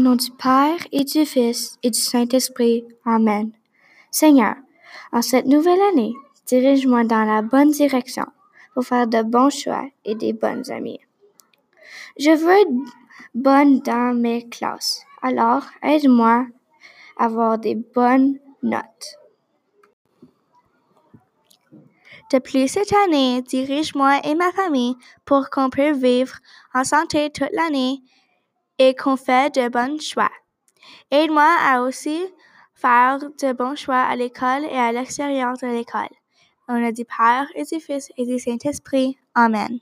nom du Père et du Fils et du Saint-Esprit. Amen. Seigneur, en cette nouvelle année, dirige-moi dans la bonne direction pour faire de bons choix et des bonnes amies. Je veux être bonne dans mes classes, alors aide-moi à avoir des bonnes notes. Depuis cette année, dirige-moi et ma famille pour qu'on puisse vivre en santé toute l'année et qu'on fait de bons choix. Aide-moi à aussi faire de bons choix à l'école et à l'extérieur de l'école. Au nom du Père et du Fils et du Saint-Esprit. Amen.